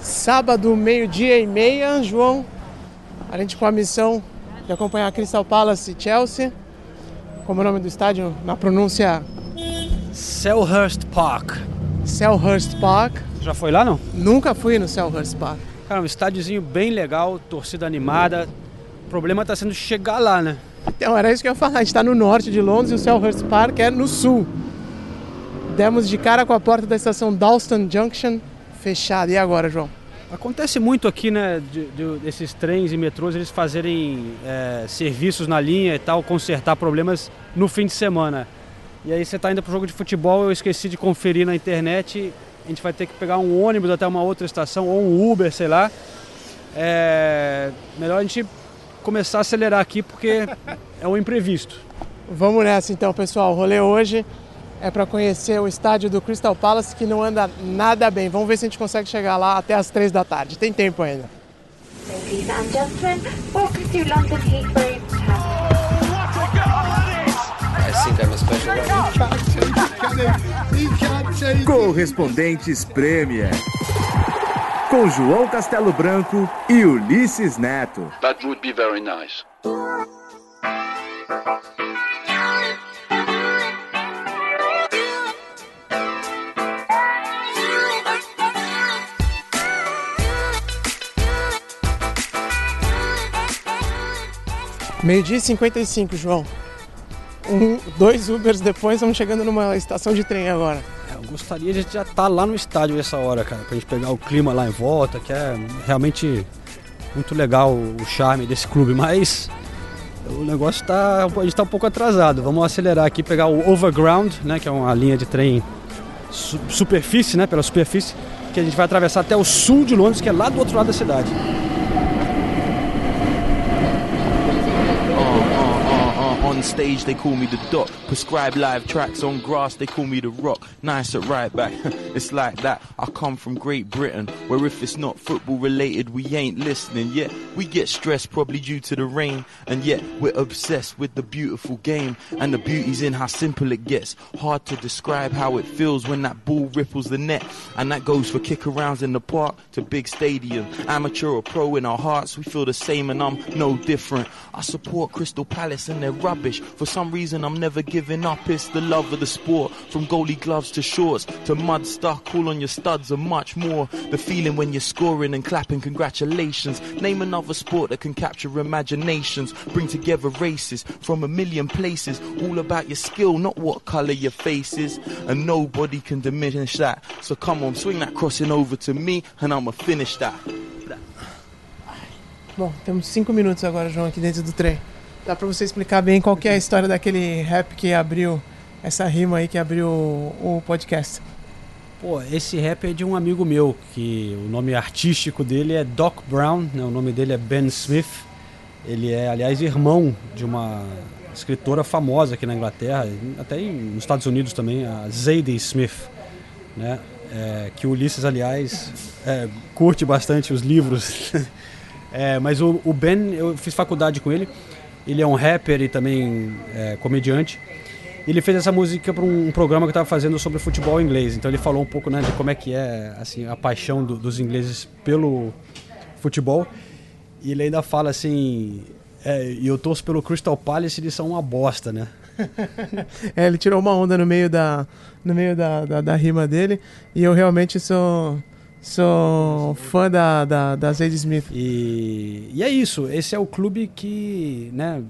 Sábado, meio-dia e meia, João. A gente com a missão de acompanhar Crystal Palace e Chelsea. Como é o nome do estádio? Na pronúncia Selhurst Park. Selhurst Park. Já foi lá não? Nunca fui no Selhurst Park. Cara, um estádiozinho bem legal, torcida animada. O problema está sendo chegar lá, né? Então, era isso que eu ia falar. A gente está no norte de Londres e o Selhurst Park é no sul. Demos de cara com a porta da estação Dalston Junction fechada. E agora, João? Acontece muito aqui, né, de, de, desses trens e metrôs, eles fazerem é, serviços na linha e tal, consertar problemas no fim de semana. E aí você está indo para o jogo de futebol, eu esqueci de conferir na internet, a gente vai ter que pegar um ônibus até uma outra estação, ou um Uber, sei lá. É, melhor a gente começar a acelerar aqui, porque é um imprevisto. Vamos nessa então, pessoal. Rolê hoje é para conhecer o estádio do Crystal Palace que não anda nada bem. Vamos ver se a gente consegue chegar lá até as três da tarde. Tem tempo ainda. Ladies and gentlemen, welcome to London Heathrow Correspondentes Premier. Com João Castelo Branco e Ulisses Neto. That would be very nice. Meio-dia e 55, João. Um, dois Ubers depois, estamos chegando numa estação de trem agora. É, eu gostaria de já estar tá lá no estádio essa hora, cara, pra gente pegar o clima lá em volta, que é realmente muito legal o charme desse clube, mas o negócio está a gente tá um pouco atrasado. Vamos acelerar aqui, pegar o Overground, né, que é uma linha de trem su superfície, né, pela superfície, que a gente vai atravessar até o sul de Londres, que é lá do outro lado da cidade. On stage, they call me the dot. Prescribe live tracks on grass, they call me the rock. Nice at right back. it's like that. I come from Great Britain, where if it's not football related, we ain't listening. Yet we get stressed probably due to the rain, and yet we're obsessed with the beautiful game. And the beauty's in how simple it gets. Hard to describe how it feels when that ball ripples the net. And that goes for kick arounds in the park to big stadium. Amateur or pro in our hearts, we feel the same, and I'm no different. I support Crystal Palace and their rubbish. For some reason, I'm never giving up. It's the love of the sport. From goalie gloves to shorts to mud stuck, call on your studs and much more. The feeling when you're scoring and clapping, congratulations. Name another sport that can capture imaginations. Bring together races from a million places. All about your skill, not what colour your face is. And nobody can diminish that. So come on, swing that crossing over to me and I'ma finish that. Bom, temos cinco minutos agora, João, aqui dentro do trem. Dá pra você explicar bem qual que é a história daquele rap que abriu, essa rima aí que abriu o, o podcast. Pô, esse rap é de um amigo meu, que o nome artístico dele é Doc Brown, né? o nome dele é Ben Smith. Ele é, aliás, irmão de uma escritora famosa aqui na Inglaterra, até nos Estados Unidos também, a Zadie Smith, né? É, que o Ulisses, aliás, é, curte bastante os livros. é, mas o, o Ben, eu fiz faculdade com ele, ele é um rapper e também é, comediante. Ele fez essa música para um programa que estava fazendo sobre futebol inglês. Então ele falou um pouco né, de como é que é assim a paixão do, dos ingleses pelo futebol. E ele ainda fala assim: é, eu torço pelo Crystal Palace, eles são uma bosta, né? é, ele tirou uma onda no meio da, no meio da, da, da rima dele. E eu realmente sou Sou fã da, da, da Smith. E, e é isso, esse é o clube que, né,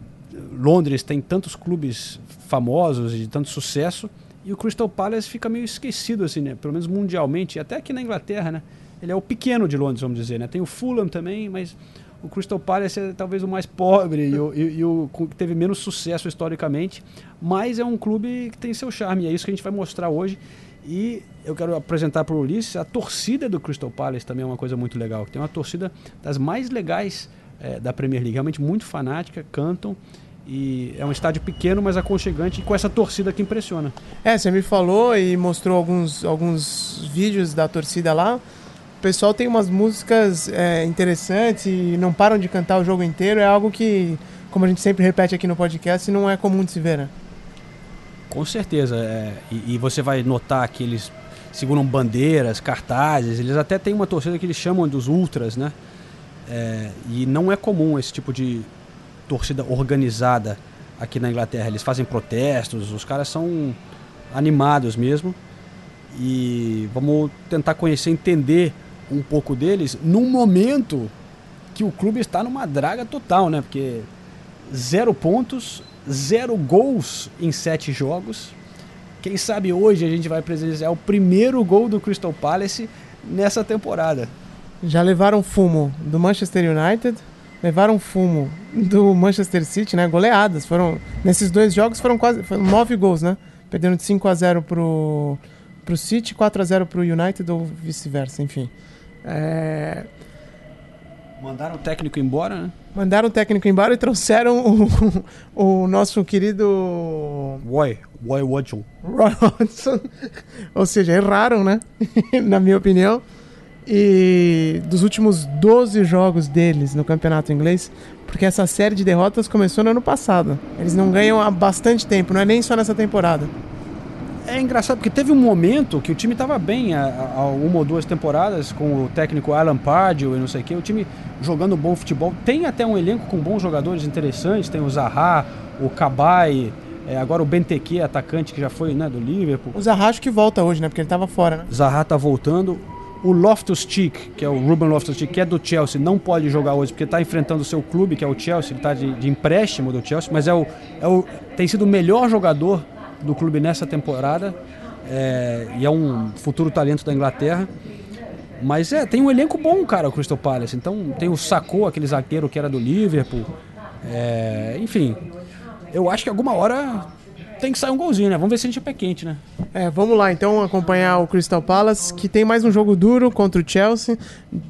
Londres tem tantos clubes famosos de tanto sucesso, e o Crystal Palace fica meio esquecido, assim, né, pelo menos mundialmente, até aqui na Inglaterra, né, ele é o pequeno de Londres, vamos dizer, né, tem o Fulham também, mas o Crystal Palace é talvez o mais pobre e o, e, e o que teve menos sucesso historicamente, mas é um clube que tem seu charme, é isso que a gente vai mostrar hoje, e eu quero apresentar para o Ulisses a torcida do Crystal Palace também é uma coisa muito legal. Tem uma torcida das mais legais é, da Premier League, realmente muito fanática, cantam. E é um estádio pequeno, mas aconchegante, e com essa torcida que impressiona. É, você me falou e mostrou alguns, alguns vídeos da torcida lá. O pessoal tem umas músicas é, interessantes e não param de cantar o jogo inteiro. É algo que, como a gente sempre repete aqui no podcast, não é comum de se ver, né? Com certeza. É, e, e, você vai notar que eles seguram bandeiras, cartazes. Eles até têm uma torcida que eles chamam dos ultras, né? É, e não é comum esse tipo de torcida organizada aqui na Inglaterra. Eles fazem protestos, os caras são animados mesmo. E vamos tentar conhecer, entender um pouco deles num momento que o clube está numa draga total, né? Porque zero pontos, zero gols em sete jogos. Quem sabe hoje a gente vai presenciar o primeiro gol do Crystal Palace nessa temporada. Já levaram fumo do Manchester United, levaram fumo do Manchester City, né? Goleadas. Foram nesses dois jogos foram quase foram nove gols, né? Perdendo de 5 a 0 pro pro City, 4 a 0 pro United ou vice-versa, enfim. É, Mandaram o técnico embora, né? mandaram o técnico embora e trouxeram o, o nosso querido Roy, Roy Watson. Roy Hodgson. Ou seja, erraram, né? Na minha opinião. E dos últimos 12 jogos deles no campeonato inglês, porque essa série de derrotas começou no ano passado. Eles não ganham há bastante tempo, não é nem só nessa temporada. É engraçado porque teve um momento que o time estava bem há, há uma ou duas temporadas com o técnico Alan Pardew e não sei o que, o time jogando bom futebol. Tem até um elenco com bons jogadores interessantes, tem o Zaha, o Cabai, é, agora o Benteke, atacante que já foi né, do Liverpool. O Zaha acho que volta hoje, né? Porque ele tava fora, né? Zaha tá voltando. O Loftus-Cheek, que é o Ruben Loftus-Cheek, que é do Chelsea, não pode jogar hoje porque está enfrentando o seu clube, que é o Chelsea, ele está de, de empréstimo do Chelsea, mas é o, é o, tem sido o melhor jogador do clube nessa temporada é, e é um futuro talento da Inglaterra. Mas é, tem um elenco bom, cara, o Crystal Palace. Então tem o Sacou, aquele zagueiro que era do Liverpool. É, enfim, eu acho que alguma hora tem que sair um golzinho, né? Vamos ver se a gente é pé quente, né? É, vamos lá então acompanhar o Crystal Palace, que tem mais um jogo duro contra o Chelsea.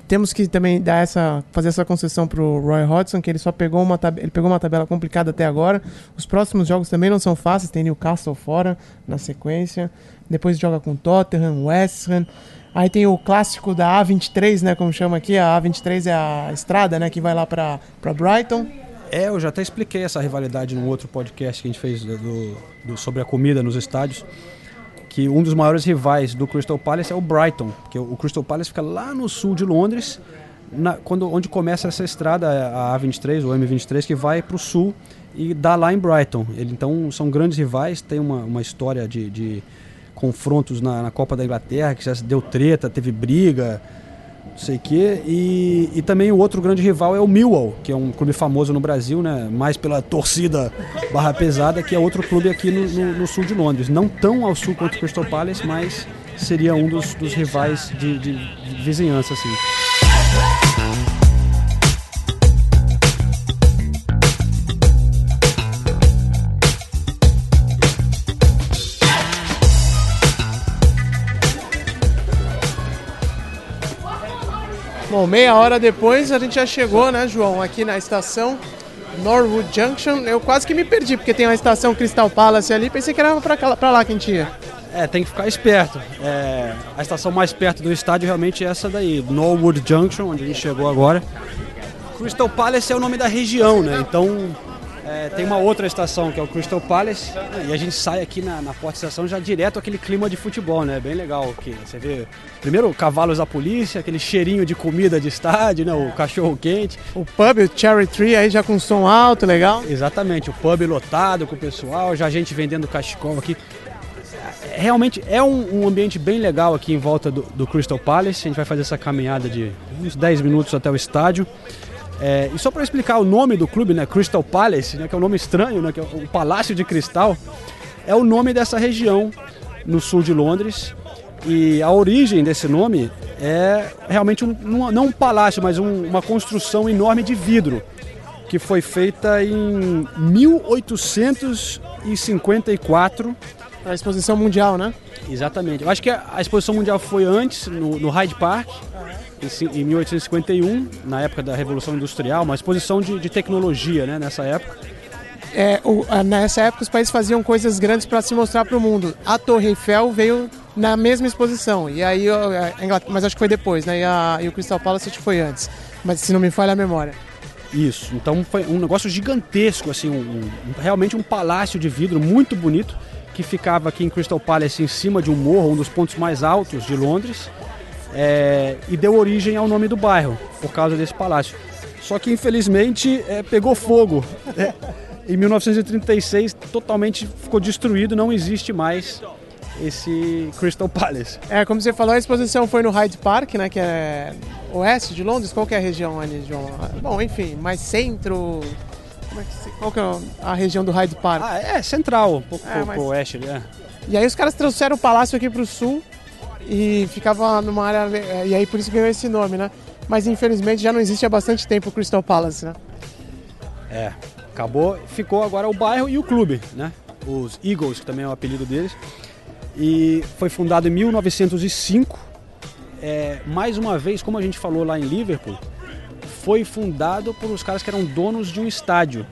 Temos que também dar essa, fazer essa concessão pro Roy Hodgson, que ele só pegou uma, ele pegou uma tabela complicada até agora. Os próximos jogos também não são fáceis, tem Newcastle fora na sequência. Depois joga com Tottenham, West Ham. Aí tem o clássico da A23, né, como chama aqui, a A23 é a estrada, né, que vai lá para Brighton. É, eu já até expliquei essa rivalidade num outro podcast que a gente fez do, do- sobre a comida nos estádios. Que um dos maiores rivais do Crystal Palace é o Brighton, porque o Crystal Palace fica lá no sul de Londres, na- quando, onde começa essa estrada, a A23, o M23, que vai para o sul e dá lá em Brighton. Ele, então são grandes rivais, tem uma, uma história de, de confrontos na, na Copa da Inglaterra, que já deu treta, teve briga, não sei o quê. E, e também o outro grande rival é o Millwall, que é um clube famoso no Brasil, né? mais pela torcida barra pesada, que é outro clube aqui no, no- no sul de Londres. Não tão ao sul quanto o Crystal Palace, mas seria um dos, dos rivais de, de- de vizinhança. Assim. Bom, meia hora depois a gente já chegou, né, João, aqui na estação Norwood Junction. Eu quase que me perdi, porque tem uma estação Crystal Palace ali, pensei que era pra lá que a gente ia. É, tem que ficar esperto. É, a estação mais perto do estádio realmente é essa daí, Norwood Junction, onde a gente chegou agora. Crystal Palace é o nome da região, né? Então é, tem uma outra estação que é o Crystal Palace e a gente sai aqui na, na porta da estação já direto aquele clima de futebol, né? Bem legal que você vê primeiro cavalos da polícia, aquele cheirinho de comida de estádio, né? O cachorro quente. O pub, o Cherry Tree, aí já com som alto, legal. Exatamente, o pub lotado com o pessoal, já gente vendendo cachecol aqui. Realmente é um, um ambiente bem legal aqui em volta do, do Crystal Palace. A gente vai fazer essa caminhada de uns 10 minutos até o estádio. É, e só para explicar o nome do clube, né, Crystal Palace, né, que é um nome estranho, né, que é o Palácio de Cristal, é o nome dessa região no sul de Londres. E a origem desse nome é realmente um, não um palácio, mas um- uma construção enorme de vidro que foi feita em 1854. A exposição mundial, né? Exatamente. Eu acho que a, exposição mundial foi antes, no, no Hyde Park, em, em 1851, na época da Revolução Industrial, uma exposição de, de tecnologia, né, nessa época. É, o- nessa época os países faziam coisas grandes para se mostrar para o mundo. A Torre Eiffel veio na mesma exposição. E aí, mas acho que foi depois, né? E, a- e o Crystal Palace foi antes. Mas se não me falha a memória. Isso. Então foi um negócio gigantesco, assim, um- um- realmente um palácio de vidro muito bonito que ficava aqui em Crystal Palace, em cima de um morro, um dos pontos mais altos de Londres, é, e deu origem ao nome do bairro, por causa desse palácio. Só que infelizmente é, pegou fogo. É, em 1936, totalmente ficou destruído, não existe mais esse Crystal Palace. É, como você falou, a exposição foi no Hyde Park, né, que é oeste de Londres. Qual que é a região ali, João? Bom, enfim, mais centro... Como é que se... Qual que é a região do Hyde Park? Ah, é central, um pouco É, pro, mas- pro oeste ali. É. E aí os caras trouxeram o palácio aqui pro sul e ficava numa área... é, E aí por isso ganhou esse nome, né? Mas infelizmente já não existe há bastante tempo o Crystal Palace, né? É, acabou, ficou agora o bairro e o clube, né? Os Eagles, que também é o apelido deles. E foi fundado em 1905. É, mais uma vez, como a gente falou lá em Liverpool, foi fundado por os caras que eram donos de um estádio.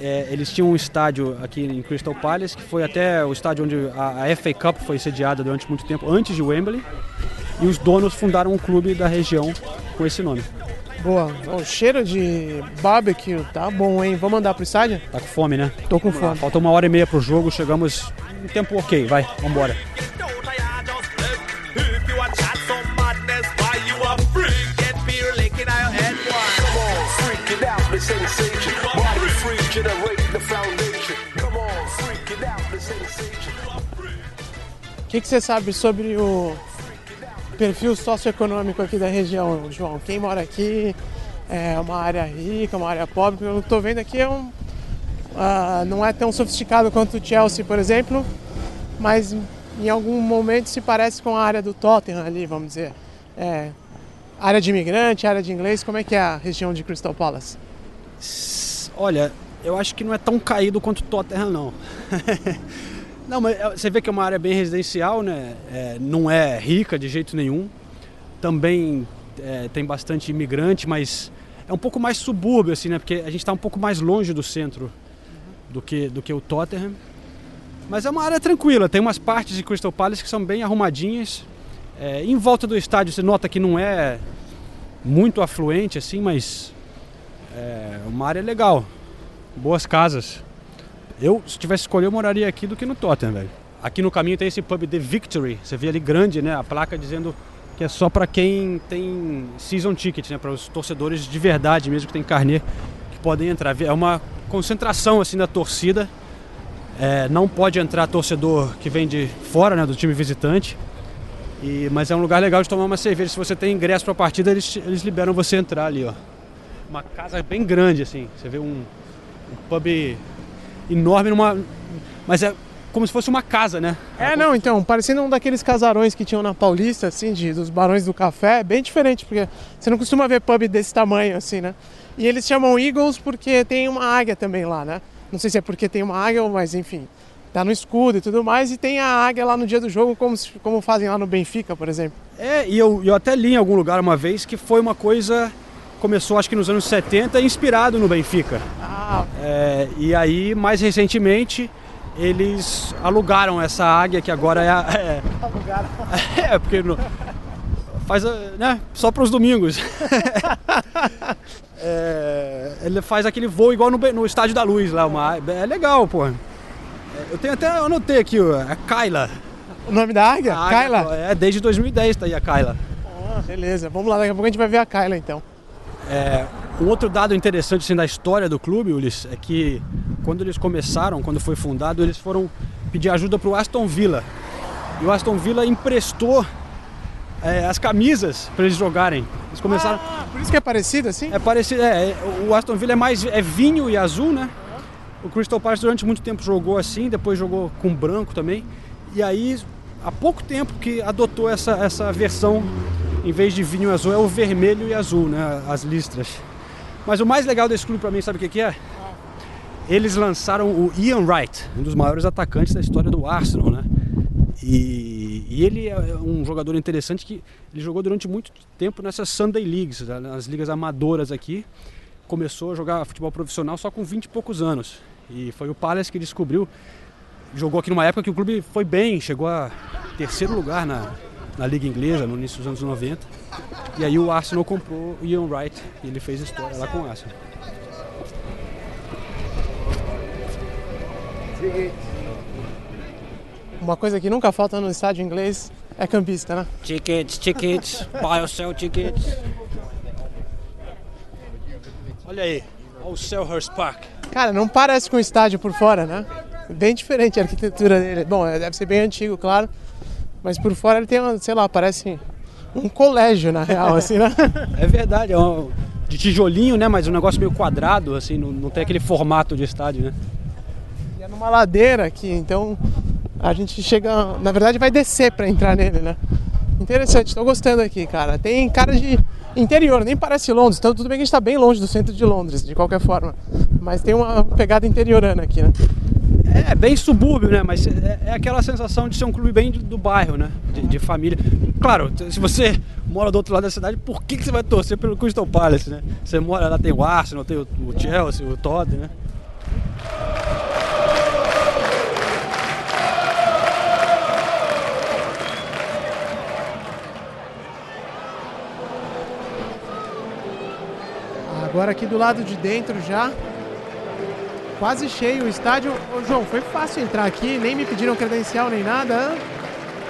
É, eles tinham um estádio aqui em Crystal Palace, que foi até o estádio onde a, a FA Cup foi sediada durante muito tempo, antes de Wembley. E os donos fundaram um clube da região com esse nome. Boa. O cheiro de barbecue tá bom, hein? Vamos andar pro estádio? Tá com fome, né? Tô com fome. Falta uma hora e meia pro jogo, chegamos em tempo ok, vai, vambora. O que, que você sabe sobre o perfil socioeconômico aqui da região, João? Quem mora aqui é uma área rica, uma área pobre? Eu tô vendo aqui é um, ah, não é tão sofisticado quanto o Chelsea, por exemplo, mas em algum momento se parece com a área do Tottenham ali, vamos dizer. É, área de imigrante, área de inglês, como é que é a região de Crystal Palace? Olha, eu acho que não é tão caído quanto Tottenham, não. não, mas é, você vê que é uma área bem residencial, né? É, não é rica de jeito nenhum. Também é, tem bastante imigrante, mas é um pouco mais subúrbio, assim, né? Porque a gente está um pouco mais longe do centro do que, do que o Tottenham. Mas é uma área tranquila, tem umas partes de Crystal Palace que são bem arrumadinhas. É, em volta do estádio você nota que não é muito afluente, assim, mas é uma área legal. Boas casas. Eu, se tivesse escolher, eu moraria aqui do que no Tottenham, velho. Aqui no caminho tem esse pub The Victory. Você vê ali grande, né? A placa dizendo que é só para quem tem season ticket, né? Para os torcedores de verdade mesmo que tem carnê que podem entrar. É uma concentração assim da torcida. É, não pode entrar torcedor que vem de fora, né? Do time visitante. E, mas é um lugar legal de tomar uma cerveja. Se você tem ingresso para a partida, eles, eles liberam você entrar ali, ó uma casa bem grande, assim. Você vê um, um pub enorme numa. Mas é como se fosse uma casa, né? É, não, então, parecendo um daqueles casarões que tinham na Paulista, assim, de, dos Barões do Café, é bem diferente, porque você não costuma ver pub desse tamanho, assim, né? E eles chamam Eagles porque tem uma águia também lá, né? Não sei se é porque tem uma águia, mas enfim, tá no escudo e tudo mais, e tem a águia lá no dia do jogo, como, como fazem lá no Benfica, por exemplo. É, e eu, eu até li em algum lugar uma vez que foi uma coisa. Começou acho que nos anos 70, inspirado no Benfica. Ah, É, e aí, mais recentemente, eles alugaram essa águia que agora é. a- É, é porque no- faz, a- né, só para os domingos. É, ele faz aquele voo igual no, no Estádio da Luz lá, uma, é legal, pô. É, Eu tenho até, eu anotei aqui, ó, a Kyla. o nome da águia? A águia, Kyla? É, desde 2010 tá aí a Kyla. Ah, beleza, vamos lá, daqui a pouco a gente vai ver a Kyla então. É, um outro dado interessante assim, da história do clube, Ulisses, é que quando eles começaram, quando foi fundado, eles foram pedir ajuda para o Aston Villa. E o Aston Villa emprestou é, as camisas para eles jogarem. Eles começaram. Ah, por isso que é parecido assim? É parecido. É, o Aston Villa é mais é vinho e azul, né? O Crystal Palace durante muito tempo jogou assim, depois jogou com branco também. E aí, há pouco tempo que adotou essa, essa versão, em vez de vinho azul, é o vermelho e azul, né? As listras. Mas o mais legal desse clube pra mim, sabe o que, que é? Eles lançaram o Ian Wright, um dos maiores atacantes da história do Arsenal, né? E, e ele é um jogador interessante que ele jogou durante muito tempo nessas Sunday Leagues, né, nas ligas amadoras aqui. Começou a jogar futebol profissional só com 20 e poucos anos. E foi o Palace que descobriu. Jogou aqui numa época que o clube foi bem, chegou a terceiro lugar na, na Liga Inglesa, no início dos anos 90. E aí o Arsenal comprou o Ian Wright e ele fez história lá com o Arsenal. Uma coisa que nunca falta no estádio inglês é campista, né? Tickets, tickets, buy or sell tickets. Olha aí, olha o Selhurst Park. Cara, não parece com o estádio por fora, né? Bem diferente a arquitetura dele. Bom, é, deve ser bem antigo, claro. Mas por fora ele tem, uma, sei lá, parece um colégio, na real, assim, né? É verdade, é um, de tijolinho, né? Mas um negócio meio quadrado, assim, não, não tem aquele formato de estádio, né? E é numa ladeira aqui, então a gente chega. Na verdade, vai descer pra entrar nele, né? Interessante, tô gostando aqui, cara. Tem cara de interior, nem parece Londres. Então, tudo bem que a gente tá bem longe do centro de Londres, de qualquer forma. Mas tem uma pegada interiorana aqui, né? É bem subúrbio, né? Mas é, é aquela sensação de ser um clube bem do, do bairro, né? De, de família. Claro, se você mora do outro lado da cidade, por que, que você vai torcer pelo Crystal Palace, né? Você mora lá, tem o Arsenal, tem o, o Chelsea, o Tottenham, né? Agora aqui do lado de dentro já. Quase cheio o estádio. Ô, João, foi fácil entrar aqui, nem me pediram credencial nem nada.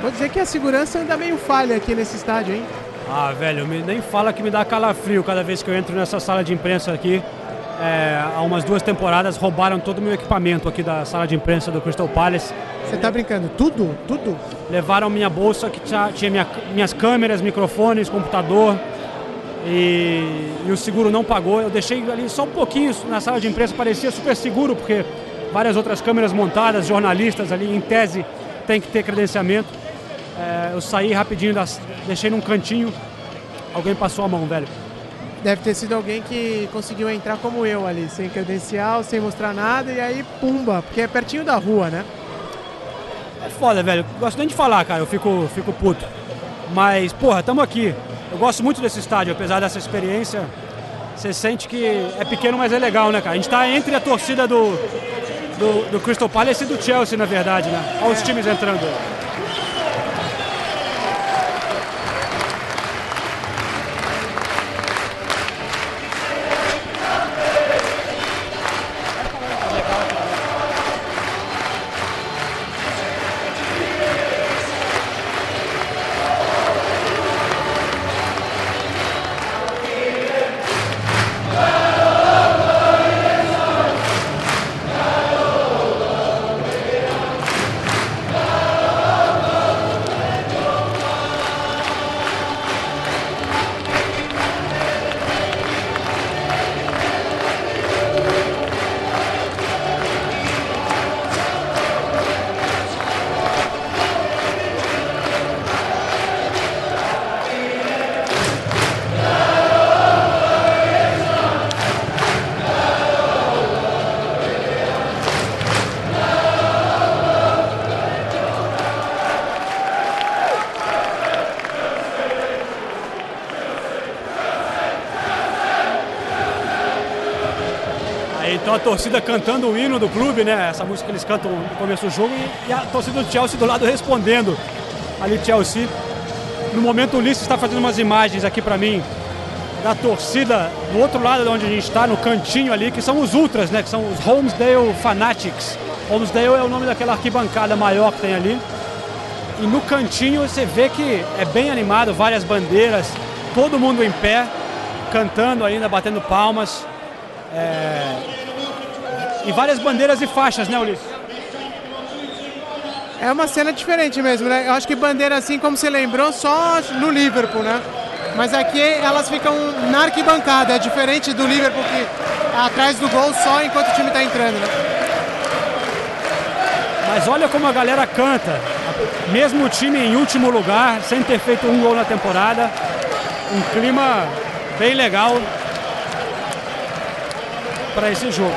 Vou dizer que a segurança ainda meio falha aqui nesse estádio, hein? Ah, velho, nem fala que me dá calafrio cada vez que eu entro nessa sala de imprensa aqui. É, há umas duas temporadas roubaram todo o meu equipamento aqui da sala de imprensa do Crystal Palace. Você tá brincando? Tudo? Tudo? Levaram minha bolsa que tinha, tinha minha- minhas câmeras, microfones, computador. E, e o seguro não pagou. Eu deixei ali só um pouquinho na sala de imprensa, parecia super seguro, porque várias outras câmeras montadas, jornalistas ali, em tese, tem que ter credenciamento. É, eu saí rapidinho, das, deixei num cantinho, alguém passou a mão, velho. Deve ter sido alguém que conseguiu entrar como eu ali, sem credencial, sem mostrar nada, e aí pumba, porque é pertinho da rua, né? É foda, velho. Gosto nem de falar, cara. Eu fico, fico puto. Mas, porra, tamo aqui. Eu gosto muito desse estádio, apesar dessa experiência. Você sente que é pequeno, mas é legal, né, cara? A gente tá entre a torcida do, do, do Crystal Palace e do Chelsea, na verdade, né? Olha os times entrando. Torcida cantando o hino do clube, né? Essa música que eles cantam no começo do jogo e, a torcida do Chelsea do lado respondendo. Ali Chelsea. No momento o Ulisses está fazendo umas imagens aqui pra mim da torcida do outro lado de onde a gente está, no cantinho ali, que são os ultras, né? Que são os Holmesdale Fanatics. Holmesdale é o nome daquela arquibancada maior que tem ali. E no cantinho você vê que é bem animado, várias bandeiras, todo mundo em pé, cantando ainda, batendo palmas. É, E várias bandeiras e faixas, né, Ulisses? É uma cena diferente mesmo, né? Eu acho que bandeira assim, como você lembrou, só no Liverpool, né? Mas aqui elas ficam na arquibancada, é diferente do Liverpool que é atrás do gol só enquanto o time tá entrando, né? Mas olha como a galera canta. Mesmo o time em último lugar, sem ter feito um gol na temporada. Um clima bem legal para esse jogo.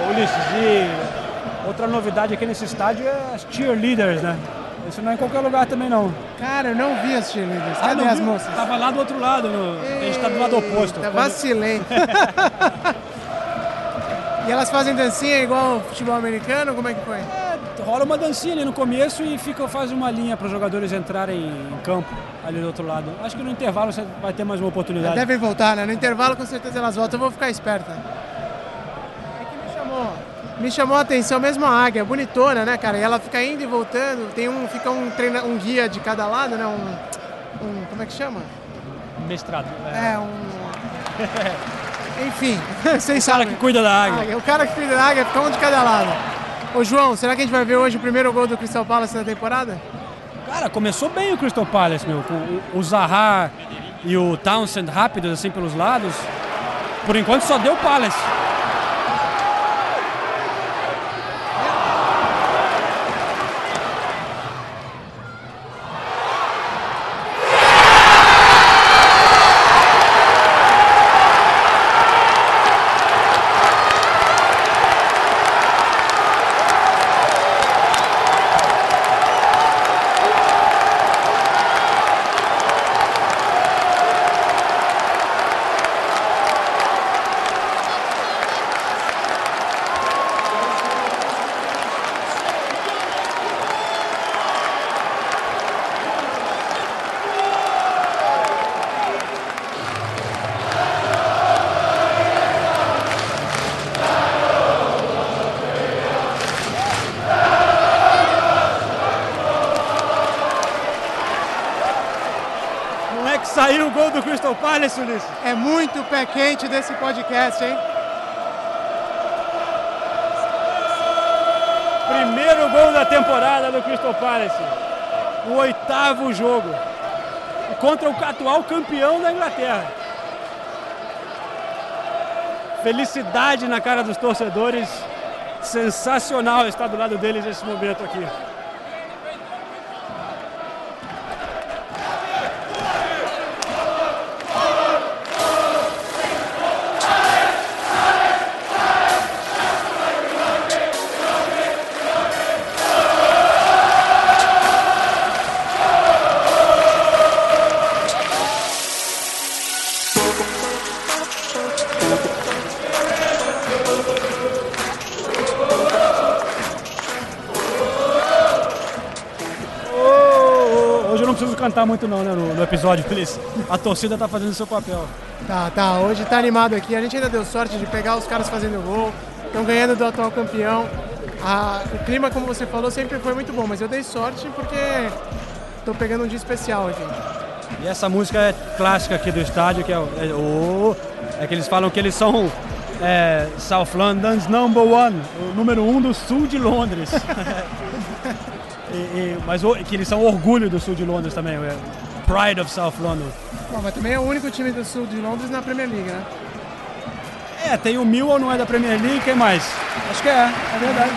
Ô, Ulisses, e outra novidade aqui nesse estádio é as cheerleaders, né? Isso não é em qualquer lugar também não. Cara, eu não vi as cheerleaders. Ah, Cadê não as viu? moças? Tava lá do outro lado, no... a gente tá do lado oposto. Tá vacilei. e elas fazem dancinha igual futebol americano? Como é que foi? rola uma dancinha ali no começo e fica, faz uma linha para os jogadores entrarem em campo ali do outro lado. Acho que no intervalo você vai ter mais uma oportunidade. Devem voltar, né? No intervalo com certeza elas voltam. Eu vou ficar esperta. É que me chamou, me chamou a atenção mesmo a águia, bonitona, né, cara? E ela fica indo e voltando. Tem um, fica um, treina, um guia de cada lado, né? Um, um como é que chama? Mestrado. É, um. Enfim, vocês O cara sabem. que cuida da águia. Águia. O cara que cuida da águia fica um de cada lado. Ô João, será que a gente vai ver hoje o primeiro gol do Crystal Palace na temporada? Cara, começou bem o Crystal Palace, meu, com o- o Zaha e o Townsend rápidos assim pelos lados. Por enquanto só deu Palace. Palace, Ulisses? É muito pé quente desse podcast, hein? Primeiro gol da temporada do Crystal Palace. O oitavo jogo. Contra o atual campeão da Inglaterra. Felicidade na cara dos torcedores. Sensacional estar do lado deles nesse momento aqui. Cantar muito não, né, no, no episódio, Feliz. A torcida tá fazendo seu papel. Tá, tá. Hoje tá animado aqui. A gente ainda deu sorte de pegar os caras fazendo gol. Estão ganhando do atual campeão. O clima, como você falou, sempre foi muito bom, mas eu dei sorte porque tô pegando um dia especial aqui. E essa música é clássica aqui do estádio, que é, o- é, o- é que eles falam que eles são é, South London's number one, o número um do sul de Londres. E- e- mas o- que eles são orgulho do sul de Londres também, é Pride of South London. Bom, mas também é o único time do sul de Londres na Premier League, né? É, tem o Millwall, não é da Premier League, quem mais? Acho que é, é verdade.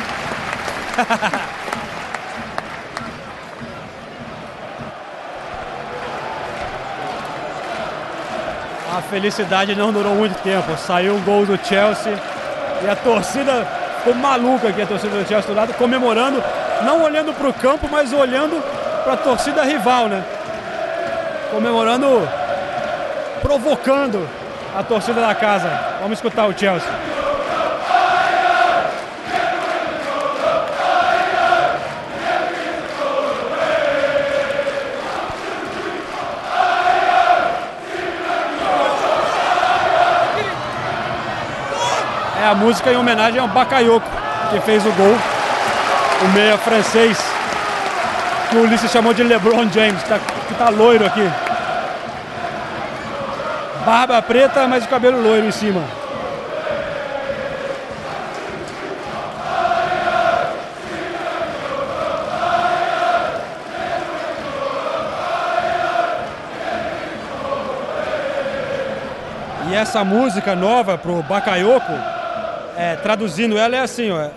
A felicidade não durou muito tempo. Saiu um gol do Chelsea e a torcida ficou maluca aqui, a torcida do Chelsea do lado, comemorando, não olhando para o campo, mas olhando para a torcida rival, né? Comemorando, provocando a torcida da casa. Vamos escutar o Chelsea. É a música em homenagem ao Bakayoko, que fez o gol, o meia francês, que o Ulisses chamou de LeBron James, que tá, que tá loiro aqui. Barba preta, mas o cabelo loiro em cima. E essa música nova pro Bakayoko, é, traduzindo ela é assim, ó.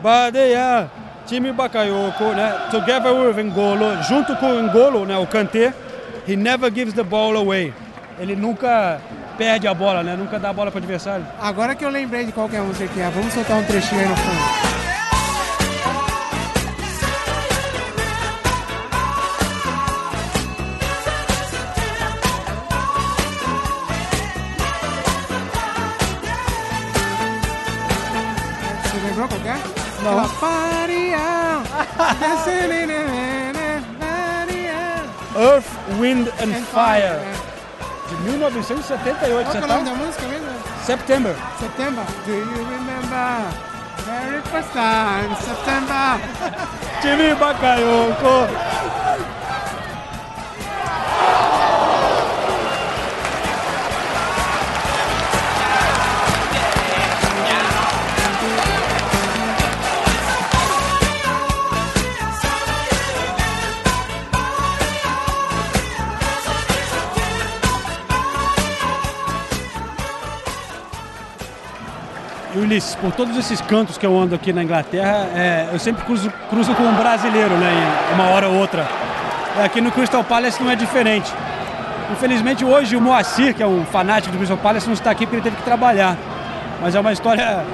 Badeia, time Bakayoko, né? Together with Ngolo, junto com o Ngolo, né? O Kanté, he never gives the ball away. Ele nunca perde a bola, né? Nunca dá a bola pro adversário. Agora que eu lembrei de qual que é a música que é, vamos soltar um trechinho aí no fundo. Não. Earth, Wind and Fire. De 1978. Qual é o tá? nome da música mesmo? September. September. Do you remember? Very first time, September. Time Bakayoko. Ulisses, por todos esses cantos que eu ando aqui na Inglaterra, é, eu sempre cruzo, cruzo com um brasileiro, né? Uma hora ou outra. É, Aqui no Crystal Palace não é diferente. Infelizmente hoje o Moacir, que é um fanático do Crystal Palace, não está aqui porque ele teve que trabalhar. Mas é uma história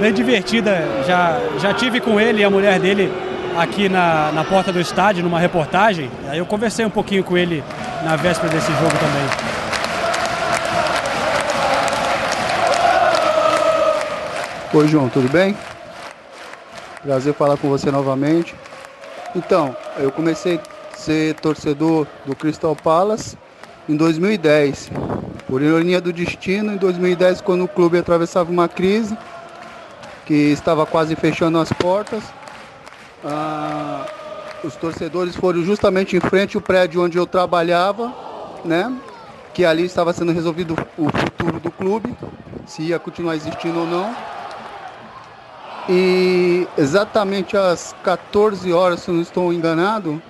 bem divertida. Já, já tive com ele e a mulher dele aqui na, na porta do estádio, numa reportagem. Aí eu conversei um pouquinho com ele na véspera desse jogo também. Oi, João, tudo bem? Prazer falar com você novamente. Então, eu comecei a ser torcedor do Crystal Palace em 2010. Por ironia do destino, em 2010, quando o clube atravessava uma crise, que estava quase fechando as portas, ah, os torcedores foram justamente em frente ao prédio onde eu trabalhava, né? Que ali estava sendo resolvido o futuro do clube, se ia continuar existindo ou não. E exatamente às 14 horas, se não estou enganado,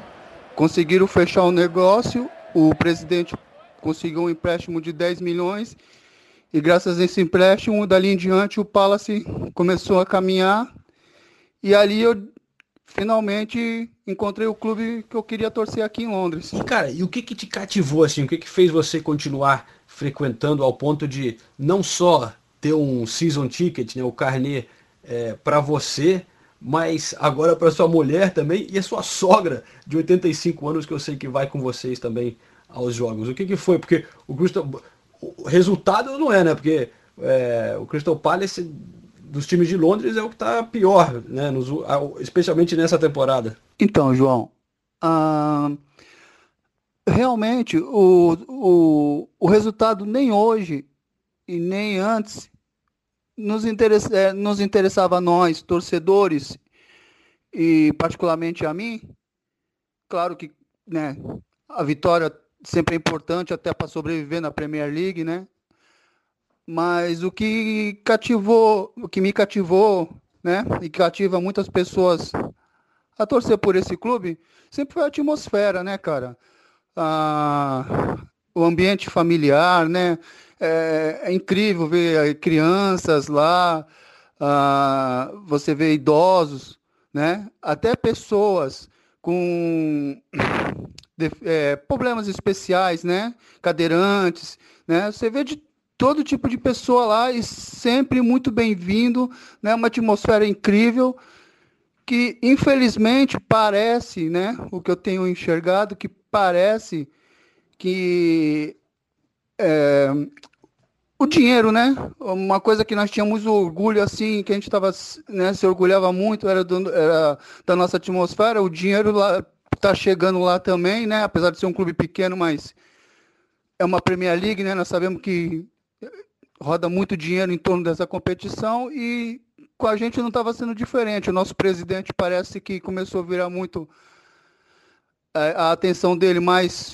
conseguiram fechar o negócio. O presidente conseguiu um empréstimo de 10 milhões. E graças a esse empréstimo, dali em diante, o Palace começou a caminhar. E ali eu finalmente encontrei o clube que eu queria torcer aqui em Londres. E cara, e o que que te cativou assim? O que que fez você continuar frequentando ao ponto de não só ter um season ticket, né, o carnê é, para você, mas agora para sua mulher também e a sua sogra de 85 anos que eu sei que vai com vocês também aos jogos. O que que foi? Porque o Crystal, o resultado não é, né? Porque é, o Crystal Palace dos times de Londres é o que está pior, né? Nos- especialmente nessa temporada. Então, João, realmente o, o, o resultado nem hoje e nem antes nos, interessa, eh, nos interessava a nós, torcedores, e particularmente a mim. Claro que né, a vitória sempre é importante até para sobreviver na Premier League, né? Mas o que cativou, o que me cativou, né, e cativa muitas pessoas a torcer por esse clube, sempre foi a atmosfera, né, cara? Ah, o ambiente familiar, né? É, é incrível ver crianças lá, ah, você vê idosos, né? Até pessoas com def- eh, problemas especiais, né? Cadeirantes, né? Você vê de todo tipo de pessoa lá e sempre muito bem-vindo, né? Uma atmosfera incrível que infelizmente parece, né, o que eu tenho enxergado, que parece que é, o dinheiro, né, uma coisa que nós tínhamos orgulho assim, que a gente estava, né, se orgulhava muito, era, do- era da nossa atmosfera, o dinheiro lá está chegando lá também, né, apesar de ser um clube pequeno, mas é uma Premier League, né, nós sabemos que roda muito dinheiro em torno dessa competição e com a gente não estava sendo diferente. O nosso presidente parece que começou a virar muito eh, a atenção dele mais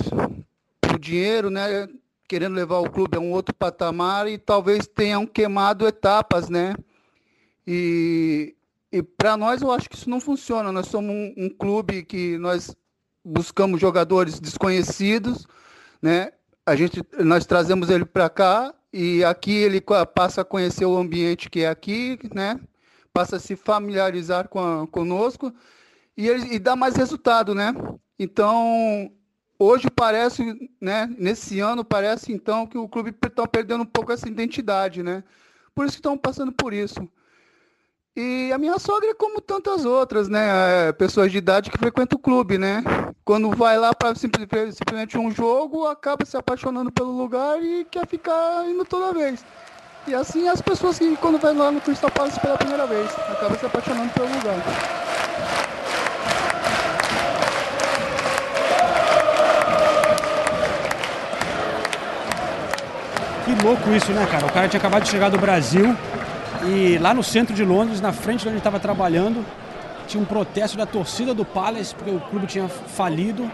pro dinheiro, né? Querendo levar o clube a um outro patamar e talvez tenham queimado etapas, né? E, e para nós eu acho que isso não funciona. Nós somos um, um clube que nós buscamos jogadores desconhecidos, né? A gente, nós trazemos ele para cá e aqui ele passa a conhecer o ambiente que é aqui, né? Passa a se familiarizar com a- conosco e, ele, e dá mais resultado, né? Então, hoje parece, né? Nesse ano parece então que o clube está perdendo um pouco essa identidade, né? Por isso que estão passando por isso. E a minha sogra é como tantas outras, né? é, Pessoas de idade que frequentam o clube, né? Quando vai lá para simplesmente um jogo, acaba se apaixonando pelo lugar e quer ficar indo toda vez. E assim as pessoas que quando vai lá no Crystal Palace pela primeira vez, acabam se apaixonando pelo lugar. Que louco isso, né, cara? O cara tinha acabado de chegar do Brasil e lá no centro de Londres, na frente de onde ele estava trabalhando, tinha um protesto da torcida do Palace, porque o clube tinha falido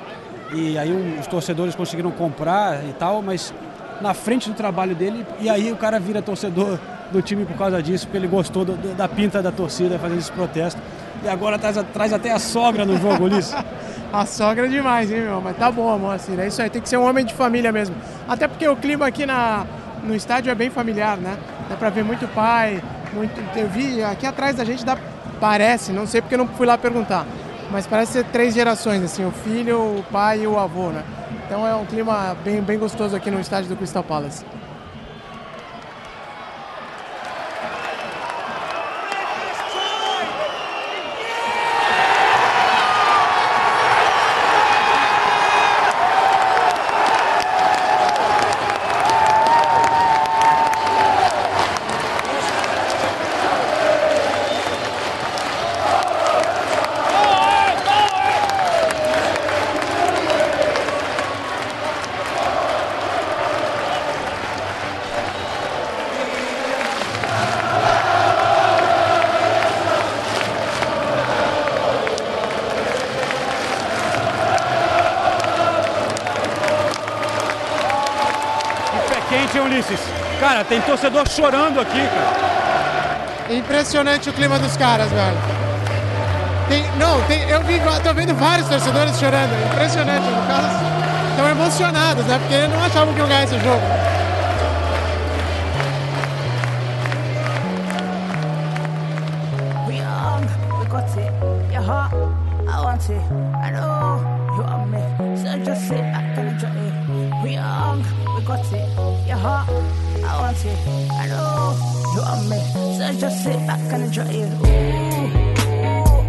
e aí os torcedores conseguiram comprar e tal, mas na frente do trabalho dele, e aí o cara vira torcedor do time por causa disso, porque ele gostou do- da pinta da torcida fazendo esse protesto. E agora traz, traz até a sogra no jogo, Ulisses. A sogra é demais, hein, meu? Mas tá bom, Moacir. É isso aí, tem que ser um homem de família mesmo. Até porque o clima aqui na, no estádio é bem familiar, né? Dá pra ver muito pai, muito. Eu vi aqui atrás da gente dá. Parece, não sei porque eu não fui lá perguntar. Mas parece ser três gerações, assim, o filho, o pai e o avô, né? Então é um clima bem, bem gostoso aqui no estádio do Crystal Palace. Ulisses? Cara, tem torcedor chorando aqui, cara. Impressionante o clima dos caras, velho. Tem, não, tem, eu vi, tô vendo vários torcedores chorando. Impressionante. Os caras estão emocionados, né? Porque eles não achavam que iam ganhar esse jogo. We young, we got it. Your heart, I want it. I know it. I know you want me, so just sit back and enjoy it. Ooh, ooh,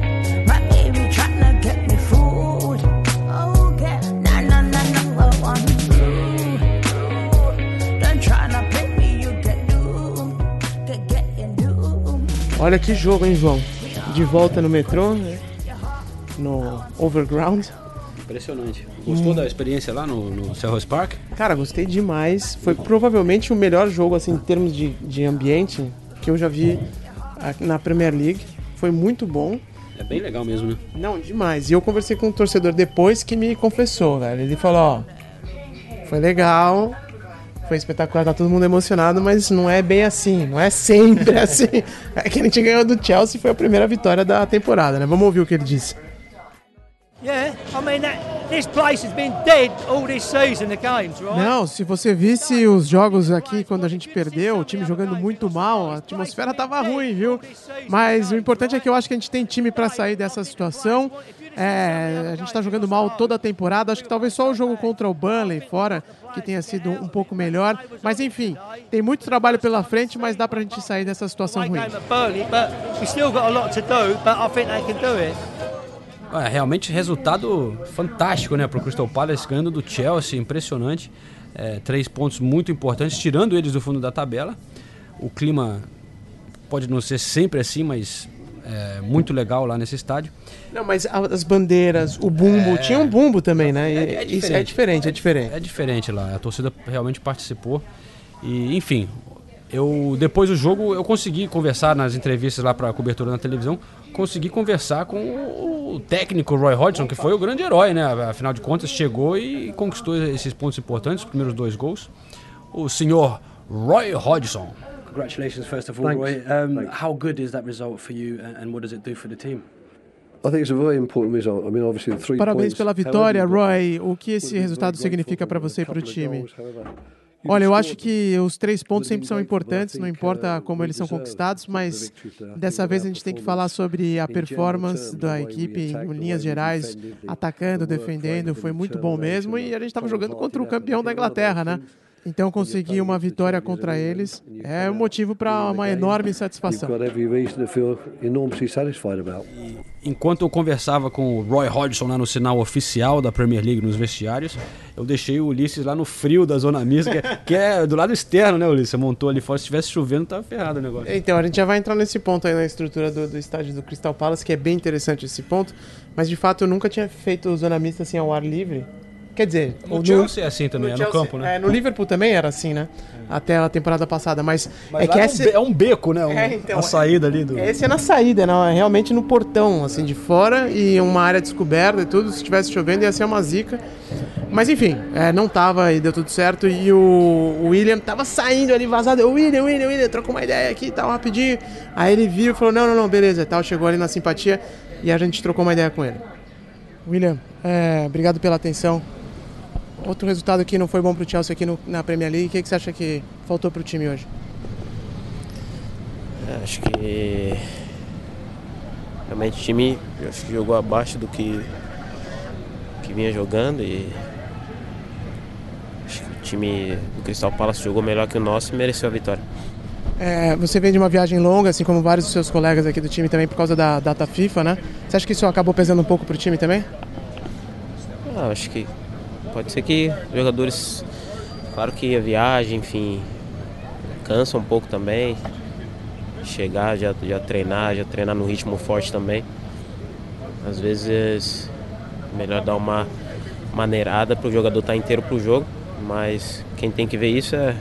my baby tryna get me food. Oh, get na na na number one. Ooh, ooh, don't tryna play me, you get doomed. Get getting doomed. Olha que jogo, hein, João? De volta no metrô, né? no Overground. Impressionante. Gostou da experiência lá no, no Selhurst Park? Cara, gostei demais. Foi provavelmente o melhor jogo, assim, em termos de, de ambiente que eu já vi na Premier League. Foi muito bom. É bem legal mesmo, né? Não, demais. E eu conversei com um torcedor depois que me confessou, velho. Ele falou, ó, foi legal, foi espetacular, tá todo mundo emocionado, mas não é bem assim, não é sempre assim. É que a gente ganhou do Chelsea foi a primeira vitória da temporada, né? Vamos ouvir o que ele disse. Não, se você visse os jogos aqui quando a gente perdeu, o time jogando muito mal, a atmosfera tava ruim, viu? Mas o importante é que eu acho que a gente tem time pra sair dessa situação. É, a gente tá jogando mal toda a temporada. Acho que talvez só o jogo contra o Burnley fora que tenha sido um pouco melhor. Mas enfim, tem muito trabalho pela frente, mas dá pra gente sair dessa situação ruim. É, realmente resultado fantástico, né, pro Crystal Palace ganhando do Chelsea, impressionante. É, três pontos muito importantes, tirando eles do fundo da tabela. O clima pode não ser sempre assim, mas é muito legal lá nesse estádio. Não, mas as bandeiras, o bumbo, tinha um bumbo também, né? E- Isso é diferente, é diferente. É diferente lá. A torcida realmente participou. E, enfim, eu depois do jogo eu consegui conversar nas entrevistas lá para a cobertura na televisão, consegui conversar com o técnico Roy Hodgson, que foi o grande herói, né? Afinal de contas, chegou e conquistou esses pontos importantes, os primeiros dois gols. O senhor Roy Hodgson. Congratulations, first of all, Thanks. Roy. Um, how good is that result for you, and, what does it do for the team? I think it's a very important result. I mean, obviously, the three Parabéns pela vitória, Roy. O que esse resultado significa para você e para o time? Olha, eu acho que os três pontos sempre são importantes, não importa como eles são conquistados, mas dessa vez a gente tem que falar sobre a performance da equipe em linhas gerais, atacando, defendendo, foi muito bom mesmo e a gente estava jogando contra o campeão da Inglaterra, né? Então conseguir uma vitória contra eles é um motivo para uma enorme satisfação. about. Enquanto eu conversava com o Roy Hodgson lá no sinal oficial da Premier League nos vestiários, eu deixei o Ulisses lá no frio da zona mista, que é, que é do lado externo, né, Ulisses? Montou ali fora, se tivesse chovendo, tava ferrado o negócio. Então, a gente já vai entrar nesse ponto aí na estrutura do, do estádio do Crystal Palace, que é bem interessante esse ponto. Mas de fato eu nunca tinha feito zona mista assim ao ar livre. Quer dizer, No o Chelsea é assim também, é no Chelsea- campo, né? É, no Liverpool também era assim, né? Até a temporada passada. Mas, Mas é que é um essa. é um beco, né? Um- É, então, a saída ali do. Esse é na saída, não, é realmente no portão, assim, de fora e uma área descoberta e tudo. Se estivesse chovendo ia ser uma zica. Mas enfim, é, não tava e deu tudo certo. E o, o William tava saindo ali vazado. Eu, William, William, William, trocou uma ideia aqui e tal, rapidinho. Aí ele viu e falou: não, não, não, beleza e tal. Chegou ali na simpatia e a gente trocou uma ideia com ele. William, é, obrigado pela atenção. Outro resultado que não foi bom pro Chelsea aqui no- na Premier League. O que, que você acha que faltou pro time hoje? É, Acho que realmente o time acho que jogou abaixo do que, que vinha jogando e acho que o time do Crystal Palace jogou melhor que o nosso e mereceu a vitória. É, você vem de uma viagem longa, assim como vários dos seus colegas aqui do time também, por causa da data FIFA, né? Você acha que isso acabou pesando um pouco pro time também? Ah, acho que pode ser que jogadores, claro que a viagem, enfim, cansa um pouco também. Chegar, já, já treinar, já treinar no ritmo forte também. Às vezes é melhor dar uma maneirada para o jogador estar inteiro para o jogo, mas quem tem que ver isso é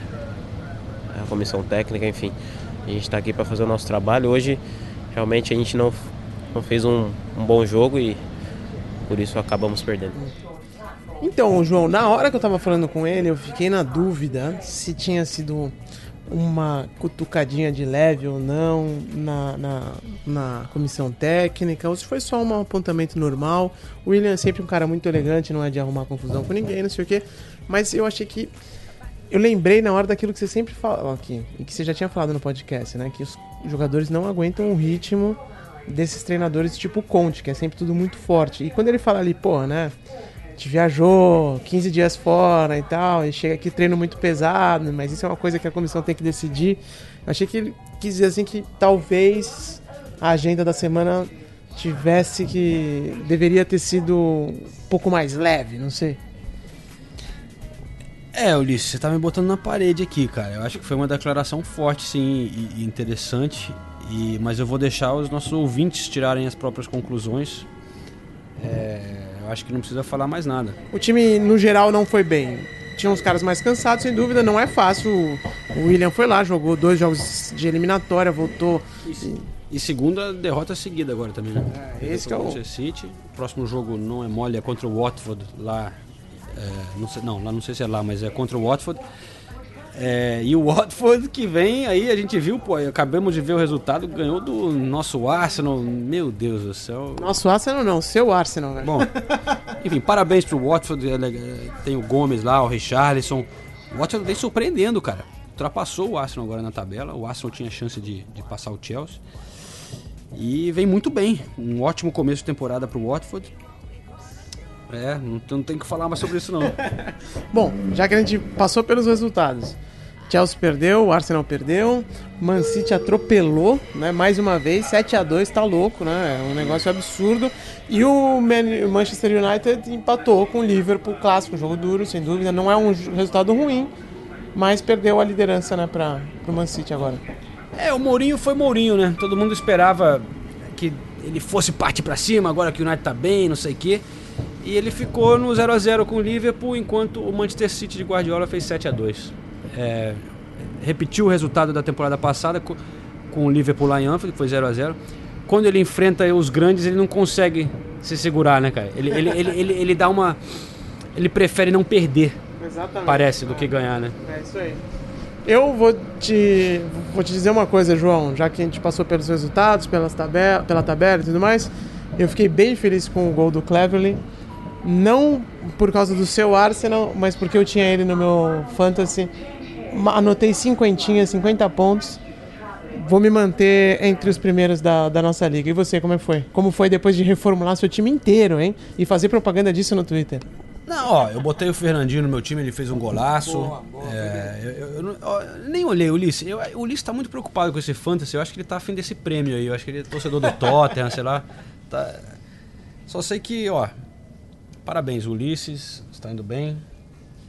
é a comissão técnica, enfim. A gente está aqui para fazer o nosso trabalho. Hoje realmente a gente não, não fez um, um bom jogo e por isso acabamos perdendo. Então, João, na hora que eu tava falando com ele, eu fiquei na dúvida se tinha sido uma cutucadinha de leve ou não na, na, na comissão técnica, ou se foi só um apontamento normal. O William é sempre um cara muito elegante, não é de arrumar confusão com ninguém, não sei o quê. Mas eu achei que. Eu lembrei na hora daquilo que você sempre fala aqui, e que você já tinha falado no podcast, né? Que os jogadores não aguentam o ritmo desses treinadores tipo Conte, que é sempre tudo muito forte. E quando ele fala ali, pô, né? Gente viajou 15 dias fora e tal, e chega aqui treino muito pesado, mas isso é uma coisa que a comissão tem que decidir. Eu achei que ele quis dizer assim que talvez a agenda da semana tivesse que. deveria ter sido um pouco mais leve, não sei. É, Ulisses, você tá me botando na parede aqui, cara. Eu acho que foi uma declaração forte, sim, e, e interessante. E, mas eu vou deixar os nossos ouvintes tirarem as próprias conclusões. É, eu acho que não precisa falar mais nada. O time, no geral, não foi bem. Tinha uns caras mais cansados, sem dúvida, não é fácil. O William foi lá, jogou dois jogos de eliminatória, voltou. E segunda derrota seguida agora também, né? É, esse que é o- City. O próximo jogo não é mole, é contra o Watford lá. é, não, sei, não, lá não sei se é lá, mas é contra o Watford. É, e o Watford que vem, aí a gente viu, pô, acabamos de ver o resultado, ganhou do nosso Arsenal. Meu Deus do céu. Nosso Arsenal não, seu Arsenal, velho. Bom, enfim, parabéns pro Watford. é é, Tem o Gomes lá, o Richarlison. O Watford vem surpreendendo, cara. Ultrapassou o Arsenal agora na tabela. O Arsenal tinha chance de, de passar o Chelsea. E vem muito bem. Um ótimo começo de temporada pro Watford. É, não, não tem que falar mais sobre isso não. Bom, já que a gente passou pelos resultados. Chelsea perdeu, o Arsenal perdeu, Man City atropelou, né? Mais uma vez, 7 a 2 tá louco, né? É um negócio absurdo. E o Man- o Manchester United empatou com o Liverpool, clássico, jogo duro, sem dúvida. Não é um resultado ruim, mas perdeu a liderança, né, para pro Man City agora. É, o Mourinho foi Mourinho, né? Todo mundo esperava que ele fosse partir pra cima, agora que o United tá bem, não sei o quê. E ele ficou no 0 a 0 com o Liverpool, enquanto o Manchester City de Guardiola fez 7 a 2 É, Repetiu o resultado da temporada passada co- com o Liverpool lá em Anfield, que foi 0 a 0 Quando ele enfrenta os grandes, ele não consegue se segurar, né, cara? Ele, ele, ele, ele, ele dá uma... Ele prefere não perder, Exatamente. parece, do que ganhar, né? É isso aí. Eu vou te, vou te dizer uma coisa, João, já que a gente passou pelos resultados, pelas tabela, pela tabela e tudo mais, eu fiquei bem feliz com o gol do Cleverly. Não por causa do seu Arsenal, mas porque eu tinha ele no meu Fantasy. Anotei cinquentinha, 50 pontos. Vou me manter entre os primeiros da, da nossa liga. E você, como é que foi? Como foi depois de reformular seu time inteiro, hein? E fazer propaganda disso no Twitter? Não, ó, eu botei o Fernandinho no meu time, ele fez um golaço. É, eu, eu- eu eu nem olhei o Ulisses. Eu- o Ulisses tá muito preocupado com esse fantasy. Eu acho que ele tá afim desse prêmio aí. Eu acho que ele é torcedor do Tottenham, sei lá. Tá- Só sei que, ó. Parabéns, Ulisses. Está indo bem.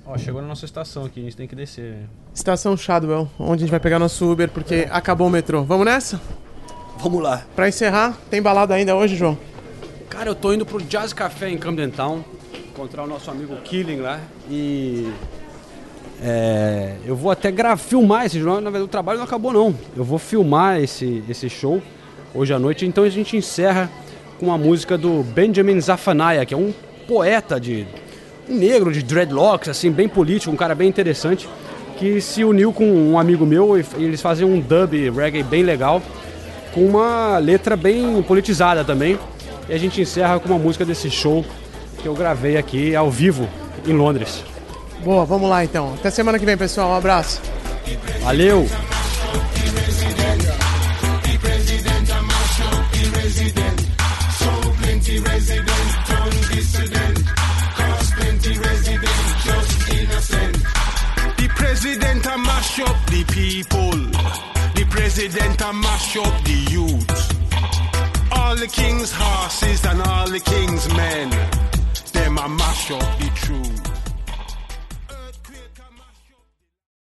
Ó, chegou na nossa estação aqui, a gente tem que descer. Estação Shadwell, onde a gente vai pegar nosso Uber, porque acabou o metrô. Vamos nessa? Vamos lá. Pra encerrar, tem balada ainda hoje, João? Cara, eu tô indo pro Jazz Café em Camden Town, encontrar o nosso amigo Killing lá e é, eu vou até gra filmar esse jogo. Na verdade, o trabalho não acabou não. Eu vou filmar esse, esse show hoje à noite. Então a gente encerra com uma música do Benjamin Zafanaia, que é um poeta de um negro de dreadlocks, assim, bem político, um cara bem interessante, que se uniu com um amigo meu e e eles fazem um dub reggae bem legal, com uma letra bem politizada também. E a gente encerra com uma música desse show que eu gravei aqui ao vivo em Londres. Boa, vamos lá então. Até semana que vem, pessoal. Um abraço. Valeu! Mash up the people. The president a mash up the youth. All the king's horses and all the king's men. Them a mash up the truth.